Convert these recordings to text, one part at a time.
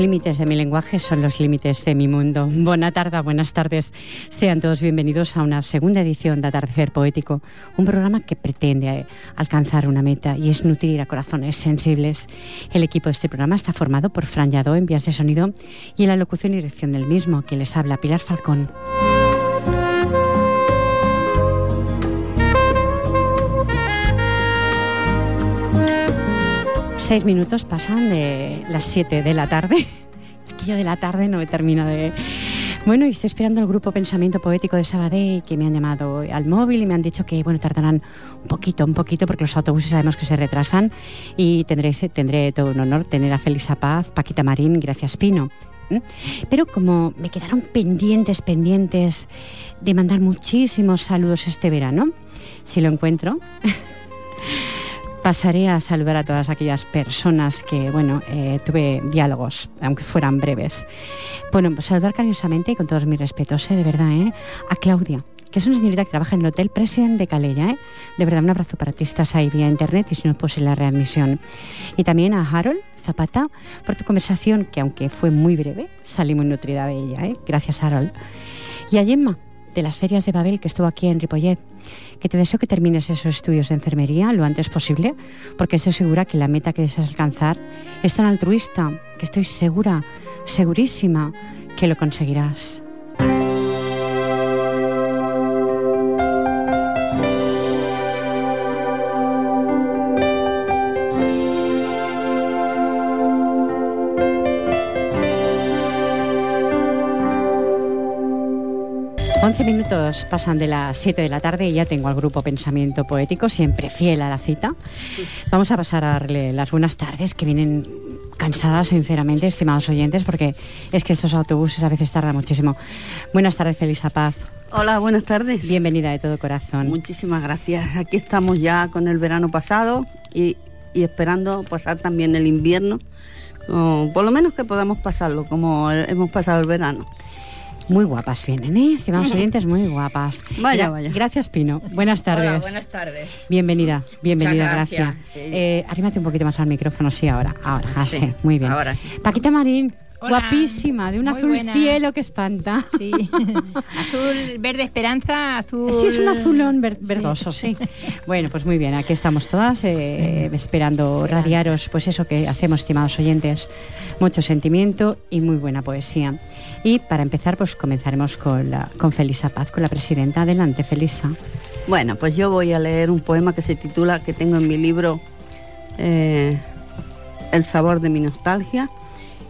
Los límites de mi lenguaje son los límites de mi mundo. Buena tarde, buenas tardes. Sean todos bienvenidos a una segunda edición de Atardecer Poético, un programa que pretende eh, alcanzar una meta y es nutrir a corazones sensibles. El equipo de este programa está formado por Fran Yadó en vías de sonido y en la locución y dirección del mismo, que les habla Pilar Falcón. Seis minutos pasan de las siete de la tarde. Aquello de la tarde no me termina de... Bueno, y estoy esperando el grupo Pensamiento Poético de Sabadell, que me han llamado al móvil y me han dicho que, bueno, tardarán un poquito, un poquito, porque los autobuses sabemos que se retrasan y tendré, tendré todo un honor tener a Felisa Paz, Paquita Marín, Gracias Pino. Pero como me quedaron pendientes, pendientes de mandar muchísimos saludos este verano, si lo encuentro... pasaré a saludar a todas aquellas personas que, bueno, eh, tuve diálogos, aunque fueran breves. Bueno, pues saludar cariñosamente y con todos mis respetos, eh, de verdad, eh, a Claudia, que es una señorita que trabaja en el Hotel President de Calella. ¿eh? De verdad, un abrazo para ti. Estás ahí vía internet y si no, pues en la readmisión. Y también a Harold Zapata por tu conversación, que aunque fue muy breve, salí muy nutrida de ella. ¿eh? Gracias, Harold. Y a Gemma, de las ferias de Babel, que estuvo aquí en Ripollet que te deseo que termines esos estudios de enfermería lo antes posible, porque estoy segura que la meta que deseas alcanzar es tan altruista que estoy segura, segurísima que lo conseguirás. 11 minutos pasan de las 7 de la tarde y ya tengo al grupo Pensamiento Poético, siempre fiel a la cita. Vamos a pasar a darle las buenas tardes, que vienen cansadas, sinceramente, estimados oyentes, porque es que estos autobuses a veces tardan muchísimo. Buenas tardes, Elisa Paz. Hola, buenas tardes. Bienvenida de todo corazón. Muchísimas gracias. Aquí estamos ya con el verano pasado y, esperando pasar también el invierno, por lo menos que podamos pasarlo como hemos pasado el verano. Muy guapas vienen, ¿eh? Estimados oyentes, muy guapas. Vaya, vaya. Gracias, Pino. Buenas tardes. Hola, buenas tardes. Bienvenida, bienvenida, gracias. Eh, arrímate un poquito más al micrófono, sí, ahora. Ahora, ah, sí, muy bien. Ahora. Paquita Marín. Guapísima, de un azul cielo que espanta. Sí. azul verde esperanza, azul. Sí, es un azulón verdoso, sí. Bueno, pues muy bien, aquí estamos todas eh, esperando radiaros, pues eso que hacemos, estimados oyentes. Mucho sentimiento y muy buena poesía. Y para empezar, pues comenzaremos con, la, con Felisa Paz, con la presidenta. Adelante, Felisa. Bueno, pues yo voy a leer un poema que se titula, que tengo en mi libro, eh, El sabor de mi nostalgia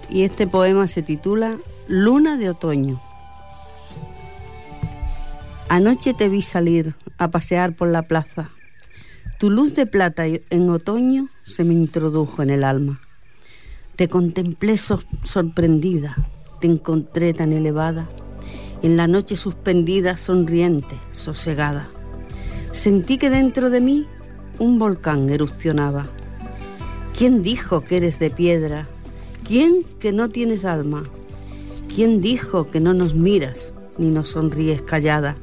y este poema se titula Luna de otoño. Anoche te vi salir a pasear por la plaza. Tu luz de plata en otoño se me introdujo en el alma. Te contemplé sorprendida, te encontré tan elevada, en la noche suspendida, sonriente, sosegada. Sentí que dentro de mí un volcán erupcionaba. ¿Quién dijo que eres de piedra ¿Quién que no tienes alma? ¿Quién dijo que no nos miras ni nos sonríes callada?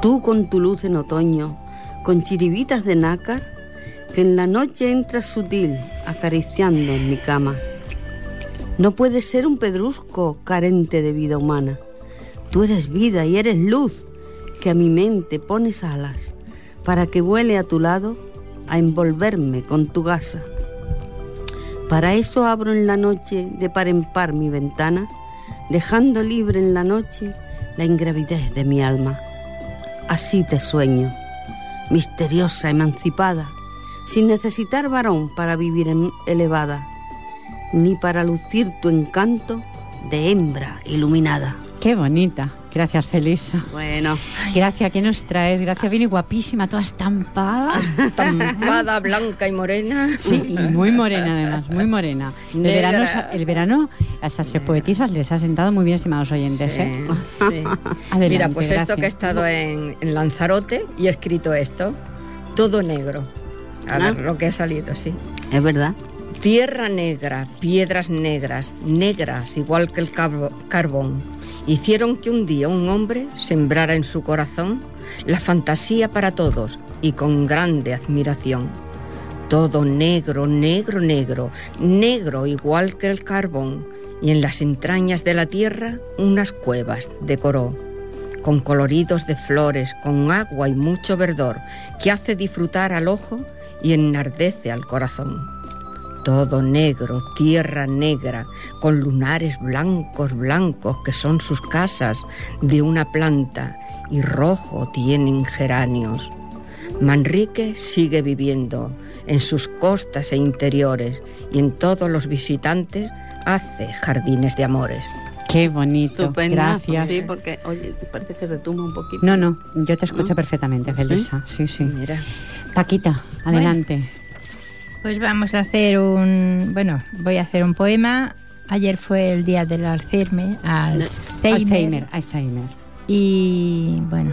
Tú con tu luz en otoño, con chiribitas de nácar, que en la noche entras sutil acariciando en mi cama. No puedes ser un pedrusco carente de vida humana. Tú eres vida y eres luz que a mi mente pones alas para que vuele a tu lado a envolverme con tu gasa. Para eso abro en la noche de par en par mi ventana, dejando libre en la noche la ingravidez de mi alma. Así te sueño, misteriosa, emancipada, sin necesitar varón para vivir elevada, ni para lucir tu encanto de hembra iluminada. Qué bonita. Gracias, Felisa. Bueno. Gracias, ¿qué nos traes? Gracias, viene guapísima, toda estampada. Estampada, blanca y morena. Sí, y muy morena además, muy morena. El verano, el verano a tres poetisas les ha sentado muy bien, estimados oyentes. ¿eh? Mira, pues esto que he estado en, Lanzarote y he escrito esto, todo negro. A ver lo que ha salido, sí. Es verdad. Tierra negra, piedras negras, negras igual que el carbón hicieron que un día un hombre sembrara en su corazón la fantasía para todos y con grande admiración. todo negro, negro, negro, negro igual que el carbón, y en las entrañas de la tierra unas cuevas decoró, con coloridos de flores, con agua y mucho verdor, que hace disfrutar al ojo y enardece al corazón. Todo negro, tierra negra, con lunares blancos, blancos, que son sus casas de una planta, y rojo tienen geranios. Manrique sigue viviendo en sus costas e interiores y en todos los visitantes hace jardines de amores. Qué bonito. Gracias. Sí, porque, oye, parece que retumba un poquito. No, no, yo te escucho ¿No? perfectamente, Felisa. Sí, sí. Mira, Paquita, adelante. Pues vamos a hacer un. Bueno, voy a hacer un poema. Ayer fue el día del Alzheimer. Alzheimer. Alzheimer, Alzheimer. Y bueno,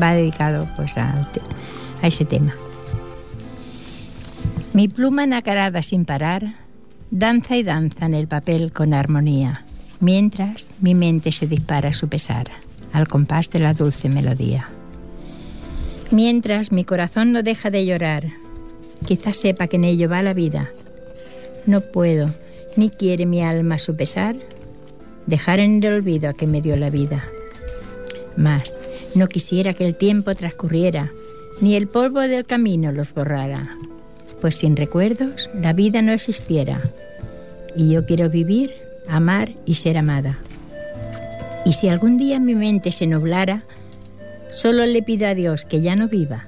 va dedicado pues al te- a ese tema. Mi pluma nacarada sin parar danza y danza en el papel con armonía, mientras mi mente se dispara a su pesar, al compás de la dulce melodía. Mientras mi corazón no deja de llorar, quizás sepa que en ello va la vida. No puedo, ni quiere mi alma su pesar, dejar en el olvido a que me dio la vida. Mas no quisiera que el tiempo transcurriera, ni el polvo del camino los borrara, pues sin recuerdos la vida no existiera. Y yo quiero vivir, amar y ser amada. Y si algún día mi mente se nublara, solo le pido a Dios que ya no viva,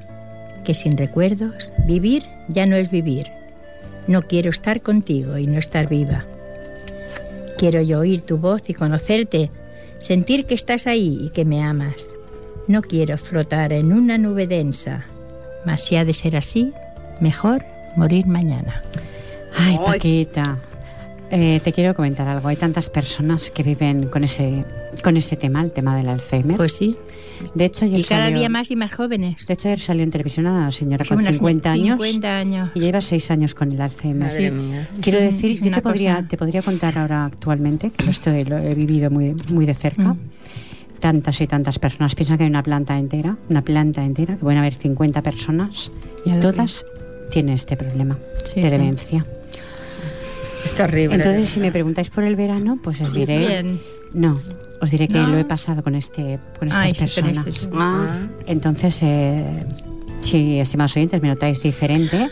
que sin recuerdos vivir ya no es vivir. No quiero estar contigo y no estar viva. Quiero yo oír tu voz y conocerte, sentir que estás ahí y que me amas. No quiero flotar en una nube densa, mas si ha de ser así, mejor morir mañana. Ay. Paquita. eh, te quiero comentar algo. Hay tantas personas que viven con ese, con ese tema, el tema del Alzheimer. Pues sí, de hecho, ayer y cada salió- día más y más jóvenes. De hecho, ayer salió en televisión una señora Sí, con unas 50 años 50 años. y lleva 6 años con el Alzheimer. madre Sí. mía. Quiero decir, yo te podría, te podría contar ahora actualmente, que lo, estoy, lo he vivido muy, muy de cerca, Mm. tantas y tantas personas. Piensa que hay una planta entera, una planta entera, que pueden haber 50 personas y todas tienen este problema Sí, de sí. demencia. Es terrible. Entonces, si me preguntáis por el verano, pues os diré... Bien. No, os diré que No. lo he pasado con, este, con estas Ay, personas. este, sí. Ah, Entonces, eh, si, estimados oyentes, me notáis diferente,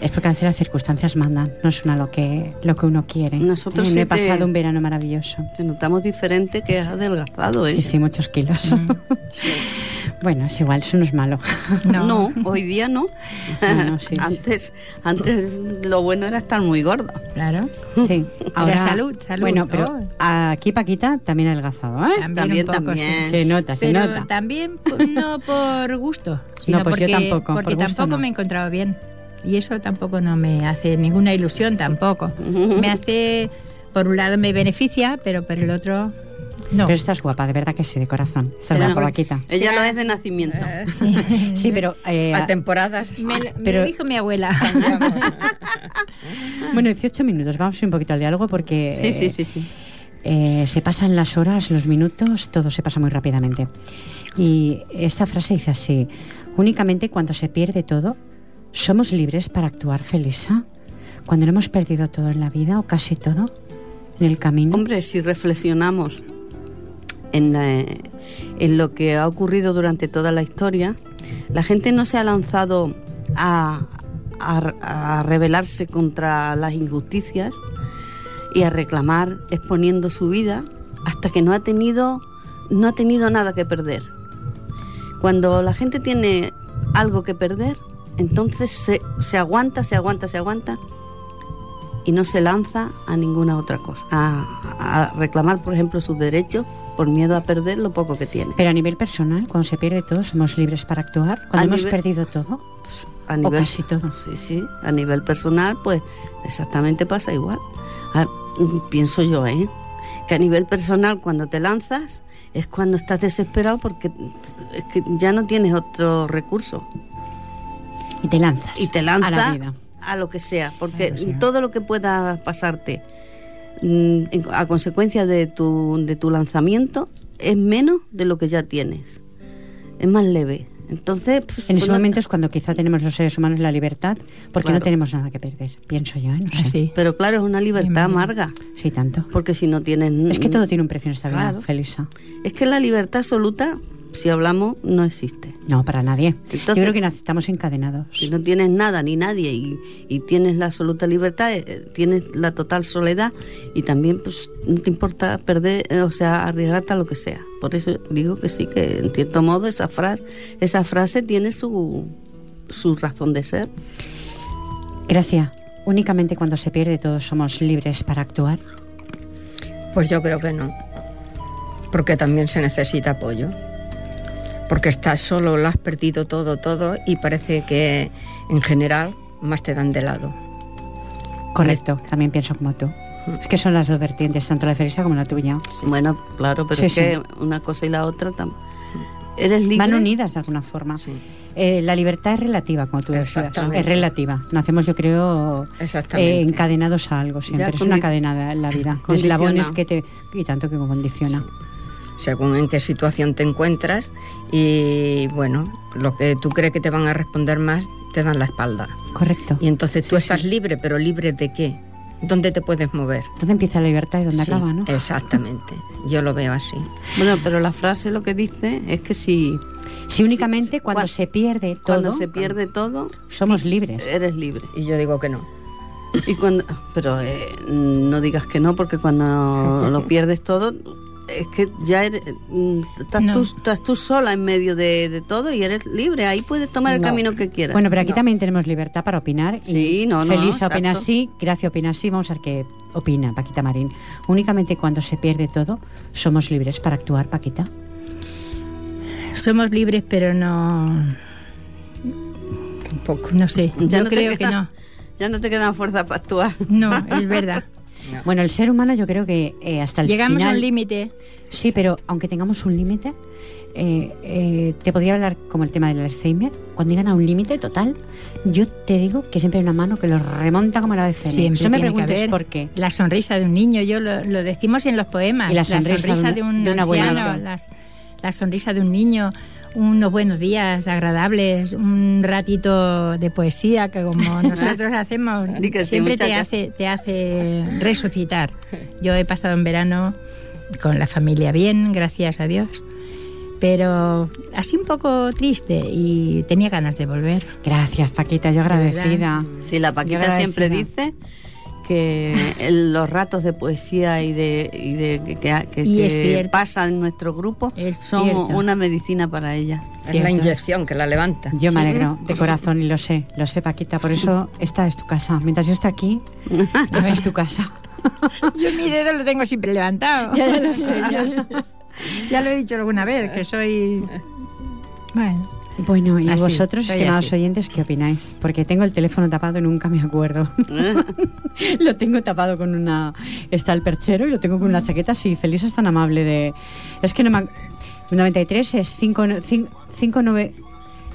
es porque a veces las circunstancias mandan, no es una lo que, lo que uno quiere. Nosotros Eh, sí me he te- pasado un verano maravilloso. te notamos diferente que has adelgazado, ¿eh? Sí, sí, muchos kilos. Mm. bueno, es igual, eso no es malo. No. hoy día no. No, no, sí, sí. antes, antes lo bueno era estar muy gorda. Claro. Sí, salud, salud. Bueno, pero Oh. aquí Paquita también ha adelgazado, ¿eh? También, También, un poco, también. sí. Se nota, se Pero nota. también pues, no por gusto, sino No, pues yo porque, tampoco, porque por tampoco no. me he encontrado bien. Y eso tampoco no me hace ninguna ilusión tampoco. Me hace, por un lado me beneficia, pero por el otro no. Pero estás guapa, de verdad que sí, de corazón. Estás Será- guapa, Paquita. Ella lo es de nacimiento. Sí, pero... eh, A temporadas. Me, lo- me Pero- lo dijo mi abuela. bueno, 18 minutos, vamos a ir un poquito al diálogo porque... Sí, sí, sí, sí. Eh, se pasan las horas, los minutos, todo se pasa muy rápidamente. Y esta frase dice así, únicamente cuando se pierde todo, somos libres para actuar, Felisa. Cuando lo hemos perdido todo en la vida, o casi todo, en el camino. Hombre, si reflexionamos en, la- en lo que ha ocurrido durante toda la historia, la gente no se ha lanzado a, a, a rebelarse contra las injusticias y a reclamar exponiendo su vida hasta que no ha tenido no ha tenido nada que perder. Cuando la gente tiene algo que perder, entonces se, se aguanta, se aguanta, se aguanta y no se lanza a ninguna otra cosa, a, a reclamar, por ejemplo, sus derechos por miedo a perder lo poco que tiene. Pero a nivel personal, cuando se pierde todo, somos libres para actuar. Cuando A hemos nivel- perdido todo, A o casi todo. Sí, sí, a nivel personal, pues exactamente pasa igual. A- pienso yo, ¿eh? Que a nivel personal, cuando te lanzas, es cuando estás desesperado porque es que ya no tienes otro recurso. Y te lanzas. Y te lanzas A la vida. a lo que sea, porque lo sea. todo lo que pueda pasarte mm, a consecuencia de tu, de tu lanzamiento es menos de lo que ya tienes. Es más leve. Entonces, pues, En ese bueno, momento es cuando quizá tenemos los seres humanos la libertad, porque Claro. no tenemos nada que perder, pienso yo, ¿eh? No sé. Así. Pero claro, es una libertad amarga, Sí, tanto. porque si no tienes... Es que todo tiene un precio en esta vida, Claro. Felisa. Es que la libertad absoluta, si hablamos, no existe. No, para nadie. Entonces- yo creo que estamos encadenados. Si no tienes nada ni nadie y, y tienes la absoluta libertad, eh, tienes la total soledad y también pues no te importa perder, eh, o sea, arriesgarte a lo que sea. Por eso digo que sí, que en cierto modo esa frase, esa frase tiene su, su razón de ser. Gracias. Únicamente cuando se pierde todo somos libres para actuar. Pues yo creo que no. Porque también se necesita apoyo. Porque estás solo, lo has perdido todo, todo y parece que en general más te dan de lado. Correcto, también pienso como tú. Es que son las dos vertientes, tanto la de Felisa como la tuya. Bueno, claro, pero Sí, es que sí. una cosa y la otra tam- eres libre. Van unidas de alguna forma. Sí. Eh, la libertad es relativa, como tú decías. Es relativa. Nacemos, yo creo, eh, encadenados a algo siempre. Ya es una cadena en la vida. Condiciona. Eslabones que te... Y tanto que condiciona. Según en qué situación te encuentras y bueno, lo que tú crees que te van a responder más te dan la espalda. Correcto. Y entonces tú Sí, estás sí. libre, pero libre de qué? ¿Dónde te puedes mover? ¿Dónde empieza la libertad y dónde Sí, acaba, no? Exactamente. Yo lo veo así. Bueno, pero la frase lo que dice es que si Si únicamente cuando cuan- se pierde todo, cuando se pierde todo, somos libres. eres libre. Y yo digo que no. Y cuando, pero eh, no digas que no, porque cuando lo pierdes todo, es que ya eres, mm, estás, No. tú, estás tú sola en medio de, de todo y eres libre. Ahí puedes tomar el No. camino que quieras. Bueno, pero aquí No. también tenemos libertad para opinar. Sí, y no, no, Feliz opina así, Gracia opina así. Vamos a ver qué opina Paquita Marín. Únicamente cuando se pierde todo, somos libres para actuar, Paquita. Somos libres, pero no. Tampoco. No sé. Ya yo creo que no. Ya no te quedan fuerzas para actuar. No, es verdad. Bueno, el ser humano yo creo que eh, hasta el Llegamos final... a un límite. Sí, pero aunque tengamos un límite, eh, eh, te podría hablar como el tema del Alzheimer. Cuando llegan a un límite total, yo te digo que siempre hay una mano que los remonta como la de Fénix. Siempre no me preguntes por qué. La sonrisa de un niño, yo lo, lo decimos en los poemas. Y la sonrisa de un- de un de un anciano, abuelito. las- la sonrisa de un niño, unos buenos días agradables, un ratito de poesía que como nosotros hacemos, siempre te hace, te hace resucitar. Yo he pasado en verano con la familia bien, gracias a Dios. Pero así un poco triste y tenía ganas de volver. Gracias, Paquita, yo agradecida. Sí, la Paquita siempre dice que el- los ratos de poesía y de, y de que, que- que- Y es que cierto. pasan en nuestro grupo Es son cierto. una medicina para ella. Es Cierto. la inyección que la levanta. Yo me alegro de corazón y lo sé, lo sé, Paquita. Por eso esta es tu casa. Mientras yo esté aquí, esta es tu casa. Yo mi dedo lo tengo siempre levantado. Ya, ya lo sé, ya. Ya lo he dicho alguna vez, que soy... Bueno, Bueno, ¿y Así, vosotros, estimados así. oyentes, qué opináis? Porque tengo el teléfono tapado y nunca me acuerdo. lo tengo tapado con una... Está el perchero y lo tengo con una chaqueta. Sí, Feliz es tan amable de... Es que no me... ac- 93 es 59...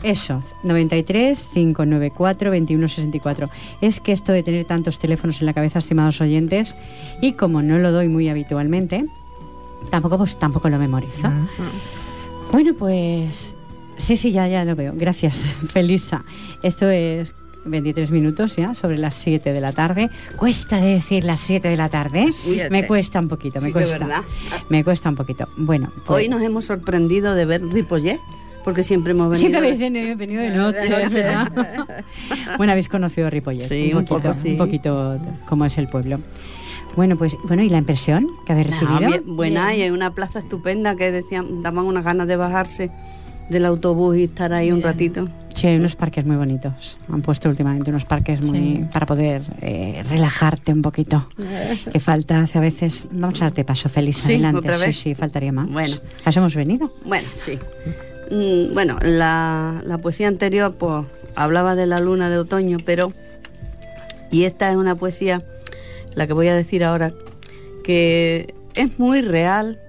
Eso, 93 594 2164. Es que esto de tener tantos teléfonos en la cabeza, estimados oyentes, y como no lo doy muy habitualmente, tampoco pues tampoco lo memorizo. Bueno, pues sí, sí, ya, ya lo veo. Gracias, Felisa. Esto es 23 minutos ya, sobre las 7 de la tarde. Cuesta de decir las 7 de la tarde. Siete. Me cuesta un poquito, me Sí cuesta. verdad. Me cuesta un poquito. Bueno, pues, Hoy nos hemos sorprendido de ver Ripollet, porque siempre hemos venido. Siempre habéis venido venido de noche, ¿verdad? bueno, habéis conocido Ripollet. Sí, un poco, sí. Un poquito cómo es el pueblo. Bueno, pues, bueno, ¿y la impresión que habéis recibido? bien, buena, y hay una plaza estupenda que decían, daban unas ganas de bajarse del autobús y estar ahí un ratito. Sí, hay unos parques muy bonitos. Han puesto últimamente unos parques muy Sí. para poder eh, relajarte un poquito. Que falta hace a veces. Vamos a darte paso, Félix. Sí, adelante. otra vez. Sí, sí, faltaría más. Bueno. ¿Has hemos venido? Bueno, sí. Mm, Bueno, la, la poesía anterior pues hablaba de la luna de otoño, pero y esta es una poesía, la que voy a decir ahora, que es muy real.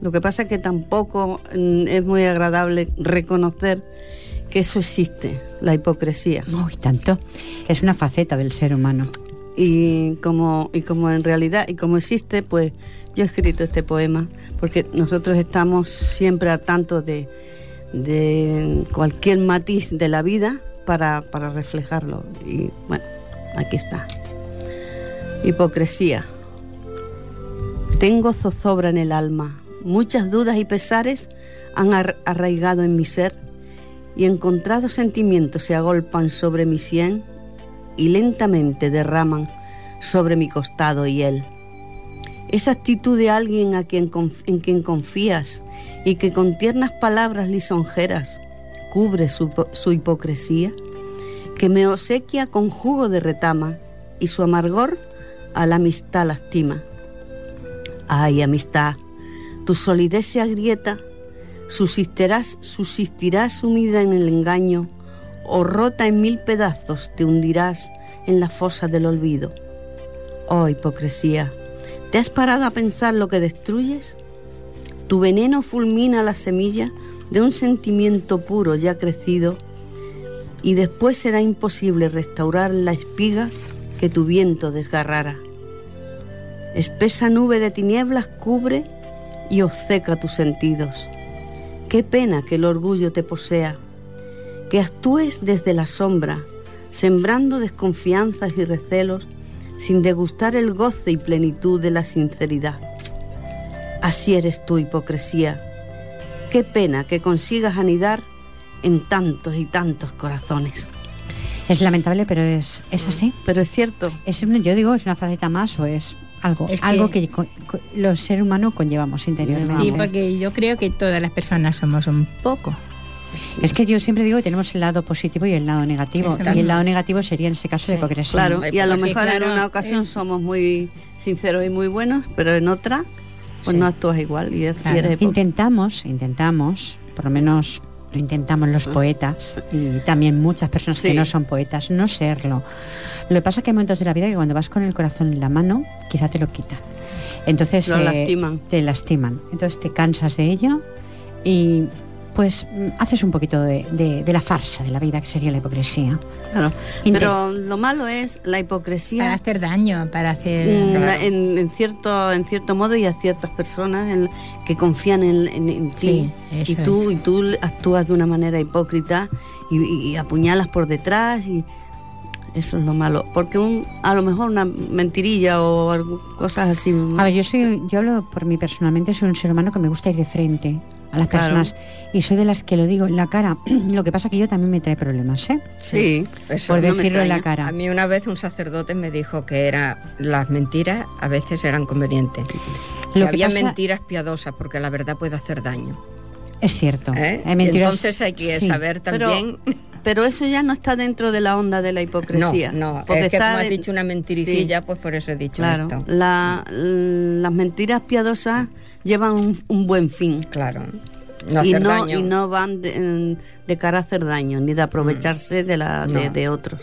Lo que pasa es que tampoco mm, es muy agradable reconocer que eso existe, la hipocresía. Uy, tanto. Es una faceta del ser humano. Y como, y como en realidad, y como existe, pues yo he escrito este poema, porque nosotros estamos siempre al tanto de, de cualquier matiz de la vida para, para reflejarlo. Y bueno, aquí está. Hipocresía. Tengo zozobra en el alma, muchas dudas y pesares han arraigado en mi ser y encontrados sentimientos se agolpan sobre mi sien y lentamente derraman sobre mi costado y él. Esa actitud de alguien a quien, en quien confías y que con tiernas palabras lisonjeras cubre su, su hipocresía, que me obsequia con jugo de retama y su amargor a la amistad lastima. Ay, amistad, tu solidez se agrieta, subsistirás, subsistirás sumida en el engaño, o rota en mil pedazos te hundirás en la fosa del olvido. Oh, hipocresía, ¿te has parado a pensar lo que destruyes? Tu veneno fulmina la semilla de un sentimiento puro ya crecido y después será imposible restaurar la espiga que tu viento desgarrara. Espesa nube de tinieblas cubre y obceca tus sentidos. Qué pena que el orgullo te posea, que actúes desde la sombra, sembrando desconfianzas y recelos, sin degustar el goce y plenitud de la sinceridad. Así eres tu hipocresía. Qué pena que consigas anidar en tantos y tantos corazones. Es lamentable, pero es, es así. Pero es cierto. Es, yo digo, es una faceta más o es algo, algo que, los seres humanos conllevamos interiormente. Sí, porque yo creo que todas las personas somos un poco. Es que yo siempre digo que tenemos el lado positivo y el lado negativo. Y el lado negativo sería en este caso de hipocresía. Claro, y a lo mejor en una ocasión somos muy sinceros y muy buenos, pero en otra pues no actúas igual y, intentamos, intentamos, por lo menos lo intentamos los poetas y también muchas personas que no son poetas, no serlo. Lo que pasa es que hay momentos de la vida que cuando vas con el corazón en la mano, quizá te lo quitan. Entonces lo lastiman. te lastiman. Entonces te cansas de ello y pues mm, haces un poquito de, la farsa de la vida, que sería la hipocresía. Claro. Pero lo malo es la hipocresía. Para hacer daño, para hacer. Mm, en, cierto, en cierto modo y a ciertas personas que confían en, ti. y, tú, y tú actúas de una manera hipócrita y, apuñalas por detrás y. Eso es lo malo, porque un, a lo mejor una mentirilla o cosas así. A ver, yo soy, yo hablo por mí personalmente, soy un ser humano que me gusta ir de frente a las personas. Y soy de las que lo digo en la cara. lo que pasa que yo también me trae problemas, ¿eh? Sí, eso Por decirlo en la cara. A mí una vez un sacerdote me dijo que era las mentiras a veces eran convenientes. Lo que, había mentiras piadosas porque la verdad puede hacer daño. Es cierto. ¿Eh? Entonces hay que saber también... Pero, eso ya no está dentro de la onda de la hipocresía. No, no. Porque es que como has dicho una mentiricilla, pues por eso he dicho claro, esto. las mentiras piadosas llevan un buen fin. Claro y, no, y no van de, cara a hacer daño, ni de aprovecharse mm. de, la, de, otros,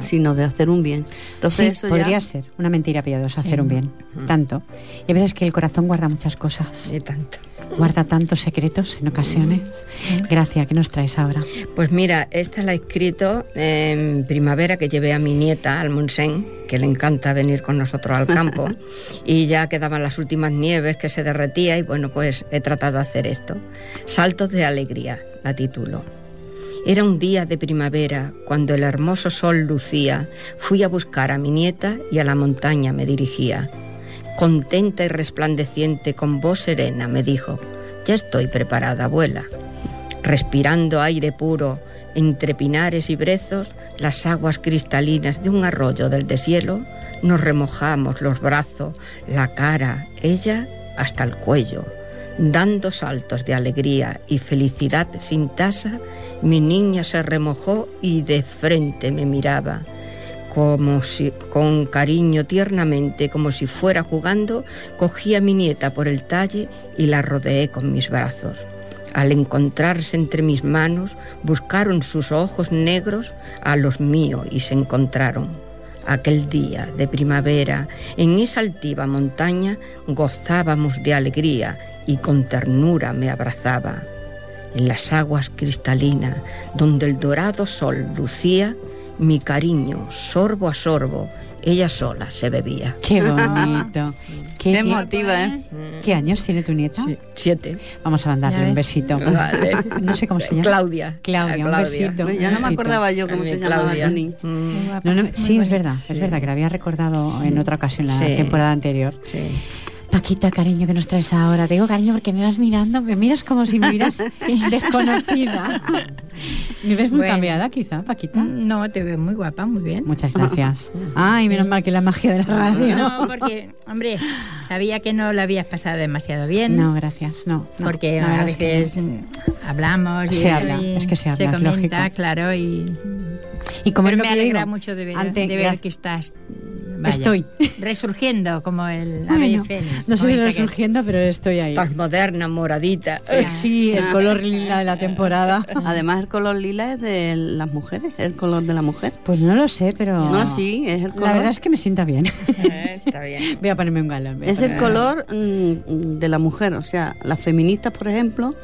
sino de hacer un bien. Entonces, eso podría ser una mentira piadosa, hacer un bien, mm. tanto. Y a veces que el corazón guarda muchas cosas. Y tanto guarda tantos secretos en ocasiones. Gracias, ¿qué nos traes ahora? Pues mira, esta la he escrito en primavera que llevé a mi nieta al Monsen, que le encanta venir con nosotros al campo, y ya quedaban las últimas nieves que se derretía y bueno, pues he tratado de hacer esto. Saltos de alegría, la titulo. Era un día de primavera, cuando el hermoso sol lucía, fui a buscar a mi nieta y a la montaña me dirigía. Contenta y resplandeciente, con voz serena, me dijo, ya estoy preparada, abuela. Respirando aire puro, entre pinares y brezos, las aguas cristalinas de un arroyo del deshielo, nos remojamos los brazos, la cara, ella hasta el cuello. Dando saltos de alegría y felicidad sin tasa, mi niña se remojó y de frente me miraba como si con cariño tiernamente, como si fuera jugando, cogí a mi nieta por el talle y la rodeé con mis brazos. Al encontrarse entre mis manos, buscaron sus ojos negros a los míos y se encontraron. Aquel día de primavera, en esa altiva montaña, gozábamos de alegría y con ternura me abrazaba. En las aguas cristalinas, donde el dorado sol lucía, Mi cariño, sorbo a sorbo, ella sola se bebía. Qué bonito. Qué emotiva, ¿eh? ¿Qué años tiene tu nieta? Sí, Siete. Vamos a mandarle un besito. Vale. No sé cómo se llama. Claudia. Claudia, A un besito. Ya no me acordaba yo cómo se llamaba Claudia. Tony. Mm, No, no, sí, es verdad, es verdad que la había recordado en otra ocasión, la Sí. temporada anterior. sí. Paquita, cariño, que nos traes ahora? Te digo cariño porque me vas mirando, me miras como si me miras desconocida. ¿Me ves muy Bueno. cambiada quizá, Paquita? No, te veo muy guapa, muy bien. Muchas gracias. Ay, menos mal que la magia de la radio. No, porque, hombre, sabía que no lo habías pasado demasiado bien. No, gracias, no. no, porque a verdad es que veces mm, hablamos y Se habla, y es que se habla, es comenta, lógico. claro, y Y como pero me alegra digo, mucho de ver, ante- de ver que estás vaya, Estoy. resurgiendo como el ave Bueno, fénix. no sé si bonita que- resurgiendo, pero estoy ahí. Estás moderna, moradita. Eh, Sí, el color lila de la temporada. Además, el color lila es de las mujeres, el color de la mujer. Pues no lo sé, pero... No, sí, es el color. La verdad es que me sienta bien. Eh, Está bien. Voy a ponerme un galón. Es el color mm, de la mujer, o sea, las feministas, por ejemplo,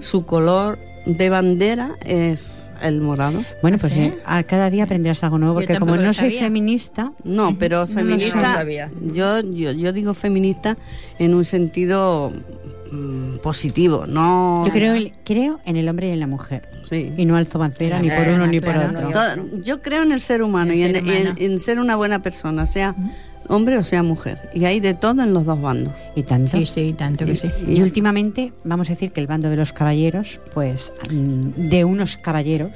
su color de bandera es el morado. Bueno, ¿Ah, pues sí? eh, a cada día aprenderás algo nuevo, porque como no soy feminista, No, pero feminista, sabía. yo, yo, yo digo feminista en un sentido mm, positivo, no... yo creo, el- creo en el hombre y en la mujer. Sí. Y no alzo bandera ni por Claro, uno ni por otro. yo creo en el ser humano El y en, ser en- humano. en ser una buena persona, sea hombre o sea mujer. Y hay de todo en los dos bandos. Y tanto. Sí, sí, tanto que sí. Y últimamente, vamos a decir que el bando de los caballeros, pues mm, de unos caballeros,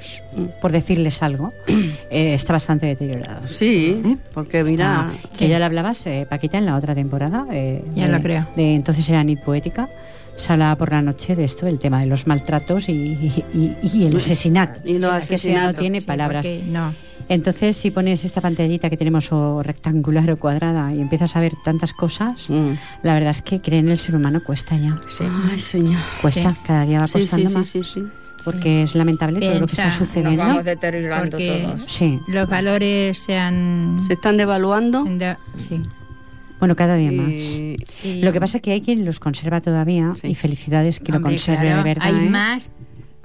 por decirles algo, eh, está bastante deteriorado. Sí, ¿Eh? porque mira... Que ya le hablabas, eh, Paquita, en la otra temporada. eh, Ya de- lo creo. De entonces era Nit Poética. Se hablaba por la noche de esto, el tema de los maltratos y, y- y- y el asesinato. Y los Que ese no asesinatos, tiene Sí, palabras. no. Entonces, si pones esta pantallita que tenemos o rectangular o cuadrada y empiezas a ver tantas cosas, Mm. la verdad es que creer en el ser humano cuesta ya. Sí. Ay, señor. Cuesta, Sí. cada día va Sí, costando sí, sí, más. sí, sí. Porque es lamentable todo lo que está Piensa, Nos sucediendo. vamos deteriorando todos. Sí, Los valores se han... Se están devaluando. Sí. Bueno, cada día más. Y- Lo que pasa es que hay quien los conserva todavía Sí. y felicidades que lo conserve claro, de verdad. Hay ¿eh? más